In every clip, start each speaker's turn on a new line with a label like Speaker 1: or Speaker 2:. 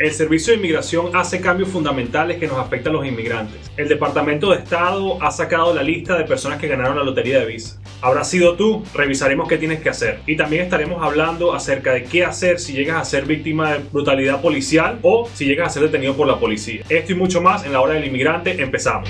Speaker 1: El Servicio de Inmigración hace cambios fundamentales que nos afectan a los inmigrantes. El Departamento de Estado ha sacado la lista de personas que ganaron la lotería de visa. Habrá sido tú, revisaremos qué tienes que hacer. Y también estaremos hablando acerca de qué hacer si llegas a ser víctima de brutalidad policial o si llegas a ser detenido por la policía. Esto y mucho más en la hora del inmigrante. Empezamos.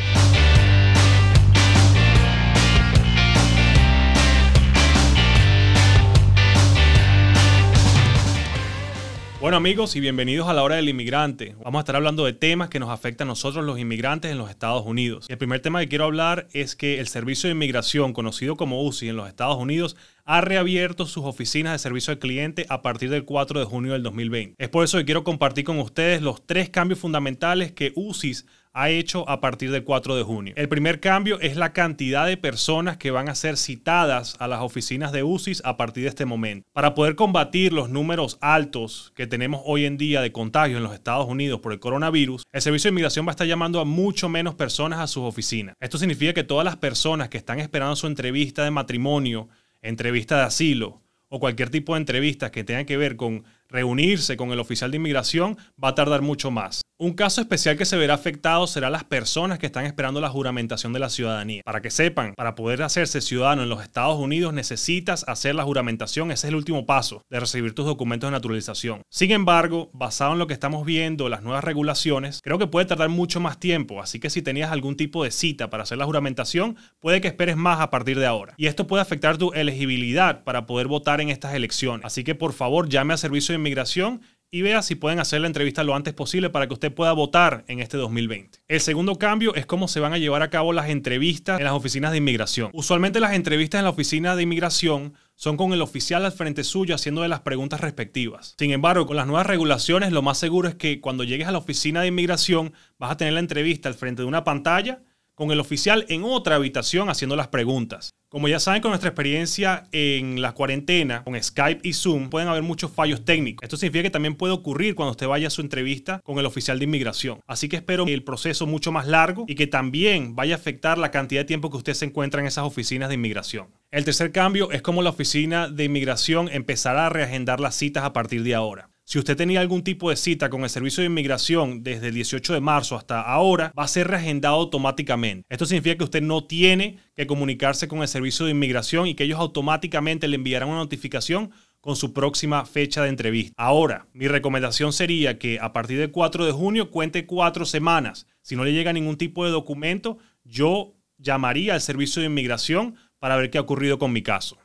Speaker 1: Bueno amigos y bienvenidos a la hora del inmigrante. Vamos a estar hablando de temas que nos afectan a nosotros los inmigrantes en los Estados Unidos. El primer tema que quiero hablar es que el Servicio de Inmigración, conocido como UCI en los Estados Unidos, ha reabierto sus oficinas de servicio al cliente a partir del 4 de junio del 2020. Es por eso que quiero compartir con ustedes los tres cambios fundamentales que UCIS ha hecho a partir del 4 de junio. El primer cambio es la cantidad de personas que van a ser citadas a las oficinas de UCIS a partir de este momento. Para poder combatir los números altos que tenemos hoy en día de contagio en los Estados Unidos por el coronavirus, el Servicio de Inmigración va a estar llamando a mucho menos personas a sus oficinas. Esto significa que todas las personas que están esperando su entrevista de matrimonio, entrevista de asilo o cualquier tipo de entrevista que tenga que ver con reunirse con el oficial de inmigración va a tardar mucho más. Un caso especial que se verá afectado será las personas que están esperando la juramentación de la ciudadanía. Para que sepan, para poder hacerse ciudadano en los Estados Unidos necesitas hacer la juramentación, ese es el último paso de recibir tus documentos de naturalización. Sin embargo, basado en lo que estamos viendo, las nuevas regulaciones, creo que puede tardar mucho más tiempo, así que si tenías algún tipo de cita para hacer la juramentación, puede que esperes más a partir de ahora. Y esto puede afectar tu elegibilidad para poder votar en estas elecciones. Así que por favor llame a servicio de inmigración y vea si pueden hacer la entrevista lo antes posible para que usted pueda votar en este 2020. El segundo cambio es cómo se van a llevar a cabo las entrevistas en las oficinas de inmigración. Usualmente las entrevistas en la oficina de inmigración son con el oficial al frente suyo haciendo las preguntas respectivas. Sin embargo, con las nuevas regulaciones, lo más seguro es que cuando llegues a la oficina de inmigración vas a tener la entrevista al frente de una pantalla con el oficial en otra habitación haciendo las preguntas. Como ya saben, con nuestra experiencia en la cuarentena, con Skype y Zoom, pueden haber muchos fallos técnicos. Esto significa que también puede ocurrir cuando usted vaya a su entrevista con el oficial de inmigración. Así que espero el proceso mucho más largo y que también vaya a afectar la cantidad de tiempo que usted se encuentra en esas oficinas de inmigración. El tercer cambio es cómo la oficina de inmigración empezará a reagendar las citas a partir de ahora. Si usted tenía algún tipo de cita con el Servicio de Inmigración desde el 18 de marzo hasta ahora, va a ser reagendado automáticamente. Esto significa que usted no tiene que comunicarse con el Servicio de Inmigración y que ellos automáticamente le enviarán una notificación con su próxima fecha de entrevista. Ahora, mi recomendación sería que a partir del 4 de junio cuente cuatro semanas. Si no le llega ningún tipo de documento, yo llamaría al Servicio de Inmigración para ver qué ha ocurrido con mi caso.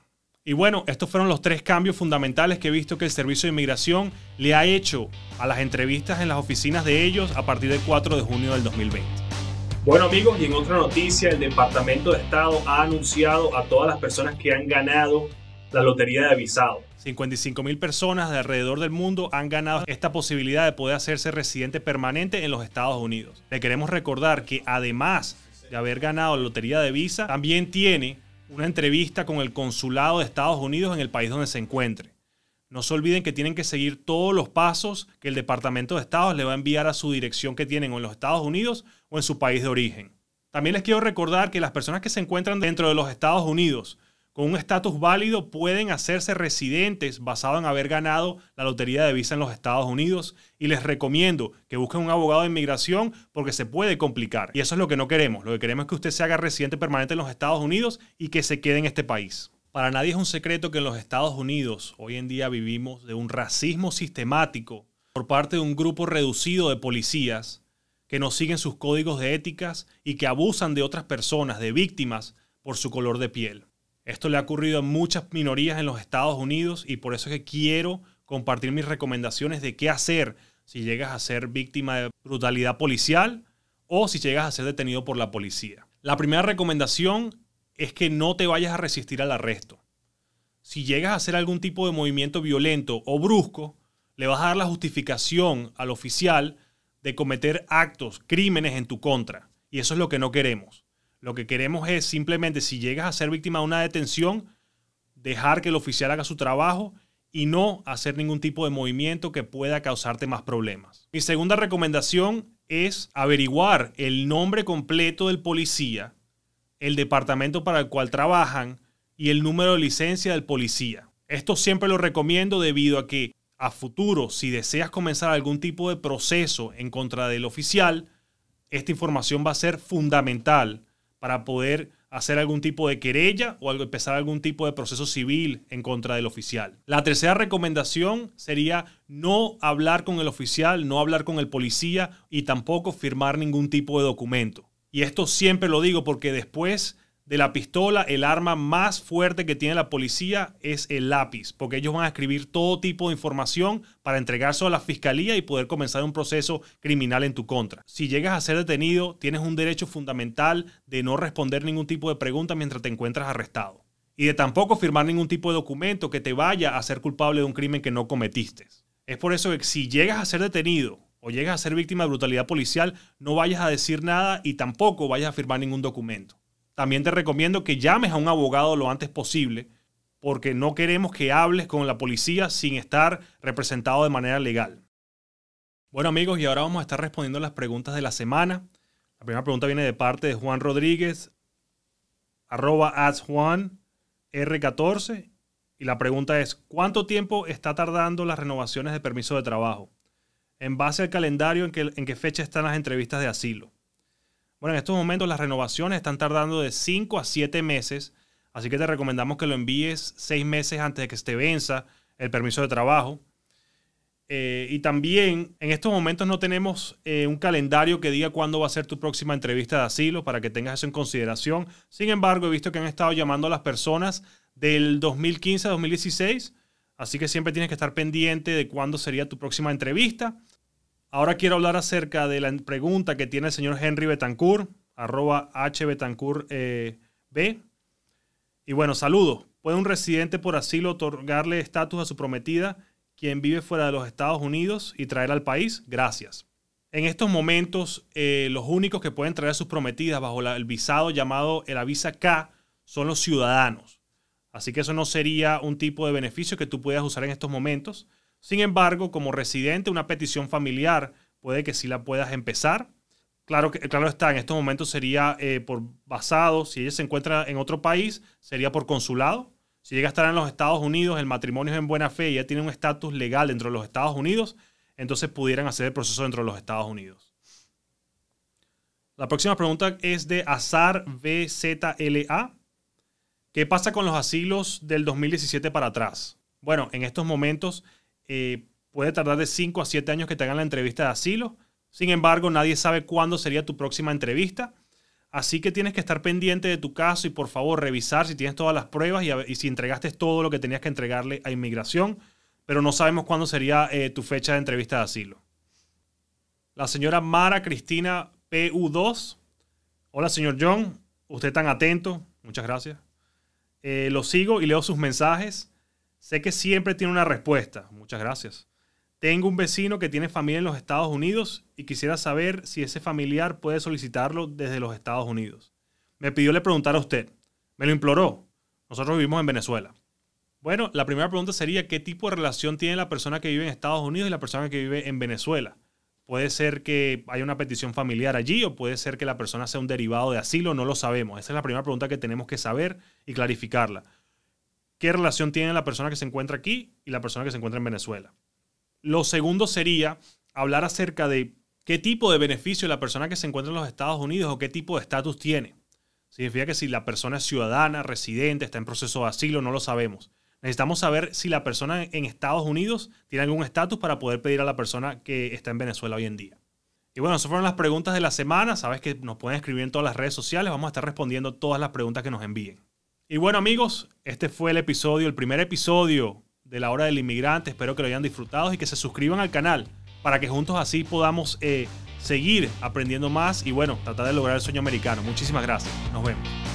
Speaker 1: Y bueno, estos fueron los tres cambios fundamentales que he visto que el Servicio de Inmigración le ha hecho a las entrevistas en las oficinas de ellos a partir del 4 de junio del 2020. Bueno amigos, y en otra noticia, el Departamento de Estado ha anunciado a todas las personas que han ganado la lotería de visado. 55 mil personas de alrededor del mundo han ganado esta posibilidad de poder hacerse residente permanente en los Estados Unidos. Le queremos recordar que además de haber ganado la lotería de visa, también tiene una entrevista con el consulado de Estados Unidos en el país donde se encuentre. No se olviden que tienen que seguir todos los pasos que el Departamento de Estado le va a enviar a su dirección que tienen en los Estados Unidos o en su país de origen. También les quiero recordar que las personas que se encuentran dentro de los Estados Unidos con un estatus válido pueden hacerse residentes basado en haber ganado la lotería de visa en los Estados Unidos y les recomiendo que busquen un abogado de inmigración porque se puede complicar. Y eso es lo que no queremos. Lo que queremos es que usted se haga residente permanente en los Estados Unidos y que se quede en este país. Para nadie es un secreto que en los Estados Unidos hoy en día vivimos de un racismo sistemático por parte de un grupo reducido de policías que no siguen sus códigos de éticas y que abusan de otras personas, de víctimas, por su color de piel. Esto le ha ocurrido a muchas minorías en los Estados Unidos y por eso es que quiero compartir mis recomendaciones de qué hacer si llegas a ser víctima de brutalidad policial o si llegas a ser detenido por la policía. La primera recomendación es que no te vayas a resistir al arresto. Si llegas a hacer algún tipo de movimiento violento o brusco, le vas a dar la justificación al oficial de cometer actos, crímenes en tu contra. Y eso es lo que no queremos. Lo que queremos es simplemente, si llegas a ser víctima de una detención, dejar que el oficial haga su trabajo y no hacer ningún tipo de movimiento que pueda causarte más problemas. Mi segunda recomendación es averiguar el nombre completo del policía, el departamento para el cual trabajan y el número de licencia del policía. Esto siempre lo recomiendo debido a que a futuro, si deseas comenzar algún tipo de proceso en contra del oficial, esta información va a ser fundamental para poder hacer algún tipo de querella o empezar algún tipo de proceso civil en contra del oficial. La tercera recomendación sería no hablar con el oficial, no hablar con el policía y tampoco firmar ningún tipo de documento. Y esto siempre lo digo porque después de la pistola, el arma más fuerte que tiene la policía es el lápiz, porque ellos van a escribir todo tipo de información para entregárselo a la fiscalía y poder comenzar un proceso criminal en tu contra. Si llegas a ser detenido, tienes un derecho fundamental de no responder ningún tipo de pregunta mientras te encuentras arrestado. Y de tampoco firmar ningún tipo de documento que te vaya a ser culpable de un crimen que no cometiste. Es por eso que si llegas a ser detenido o llegas a ser víctima de brutalidad policial, no vayas a decir nada y tampoco vayas a firmar ningún documento. También te recomiendo que llames a un abogado lo antes posible porque no queremos que hables con la policía sin estar representado de manera legal. Bueno amigos, y ahora vamos a estar respondiendo las preguntas de la semana. La primera pregunta viene de parte de Juan Rodríguez, arroba Juan R14. Y la pregunta es, ¿cuánto tiempo está tardando las renovaciones de permiso de trabajo? En base al calendario, ¿en, en qué fecha están las entrevistas de asilo? Bueno, en estos momentos las renovaciones están tardando de 5 a 7 meses, así que te recomendamos que lo envíes 6 meses antes de que se te venza el permiso de trabajo. Eh, y también en estos momentos no tenemos eh, un calendario que diga cuándo va a ser tu próxima entrevista de asilo para que tengas eso en consideración. Sin embargo, he visto que han estado llamando a las personas del 2015 a 2016, así que siempre tienes que estar pendiente de cuándo sería tu próxima entrevista. Ahora quiero hablar acerca de la pregunta que tiene el señor Henry Betancourt, arroba hbetancourt eh, B. Y bueno, saludos. ¿Puede un residente por asilo otorgarle estatus a su prometida, quien vive fuera de los Estados Unidos, y traerla al país? Gracias. En estos momentos, eh, los únicos que pueden traer sus prometidas bajo el visado llamado el Avisa K son los ciudadanos. Así que eso no sería un tipo de beneficio que tú puedas usar en estos momentos. Sin embargo, como residente, una petición familiar puede que sí la puedas empezar. Claro que claro está, en estos momentos sería eh, por basado, si ella se encuentra en otro país, sería por consulado. Si llega a estar en los Estados Unidos, el matrimonio es en buena fe y ella tiene un estatus legal dentro de los Estados Unidos, entonces pudieran hacer el proceso dentro de los Estados Unidos. La próxima pregunta es de Azar BZLA. ¿Qué pasa con los asilos del 2017 para atrás? Bueno, en estos momentos eh, puede tardar de 5 a 7 años que te hagan la entrevista de asilo. Sin embargo, nadie sabe cuándo sería tu próxima entrevista. Así que tienes que estar pendiente de tu caso y por favor revisar si tienes todas las pruebas y, si entregaste todo lo que tenías que entregarle a inmigración. Pero no sabemos cuándo sería eh, tu fecha de entrevista de asilo. La señora Mara Cristina PU2. Hola, señor John. Usted tan atento. Muchas gracias. Eh, lo sigo y leo sus mensajes. Sé que siempre tiene una respuesta. Muchas gracias. Tengo un vecino que tiene familia en los Estados Unidos y quisiera saber si ese familiar puede solicitarlo desde los Estados Unidos. Me pidió le preguntar a usted. Me lo imploró. Nosotros vivimos en Venezuela. Bueno, la primera pregunta sería qué tipo de relación tiene la persona que vive en Estados Unidos y la persona que vive en Venezuela. Puede ser que haya una petición familiar allí o puede ser que la persona sea un derivado de asilo, no lo sabemos. Esa es la primera pregunta que tenemos que saber y clarificarla qué relación tiene la persona que se encuentra aquí y la persona que se encuentra en Venezuela. Lo segundo sería hablar acerca de qué tipo de beneficio la persona que se encuentra en los Estados Unidos o qué tipo de estatus tiene. Significa que si la persona es ciudadana, residente, está en proceso de asilo, no lo sabemos. Necesitamos saber si la persona en Estados Unidos tiene algún estatus para poder pedir a la persona que está en Venezuela hoy en día. Y bueno, esas fueron las preguntas de la semana. Sabes que nos pueden escribir en todas las redes sociales. Vamos a estar respondiendo todas las preguntas que nos envíen. Y bueno amigos, este fue el episodio, el primer episodio de la hora del inmigrante. Espero que lo hayan disfrutado y que se suscriban al canal para que juntos así podamos eh, seguir aprendiendo más y bueno, tratar de lograr el sueño americano. Muchísimas gracias. Nos vemos.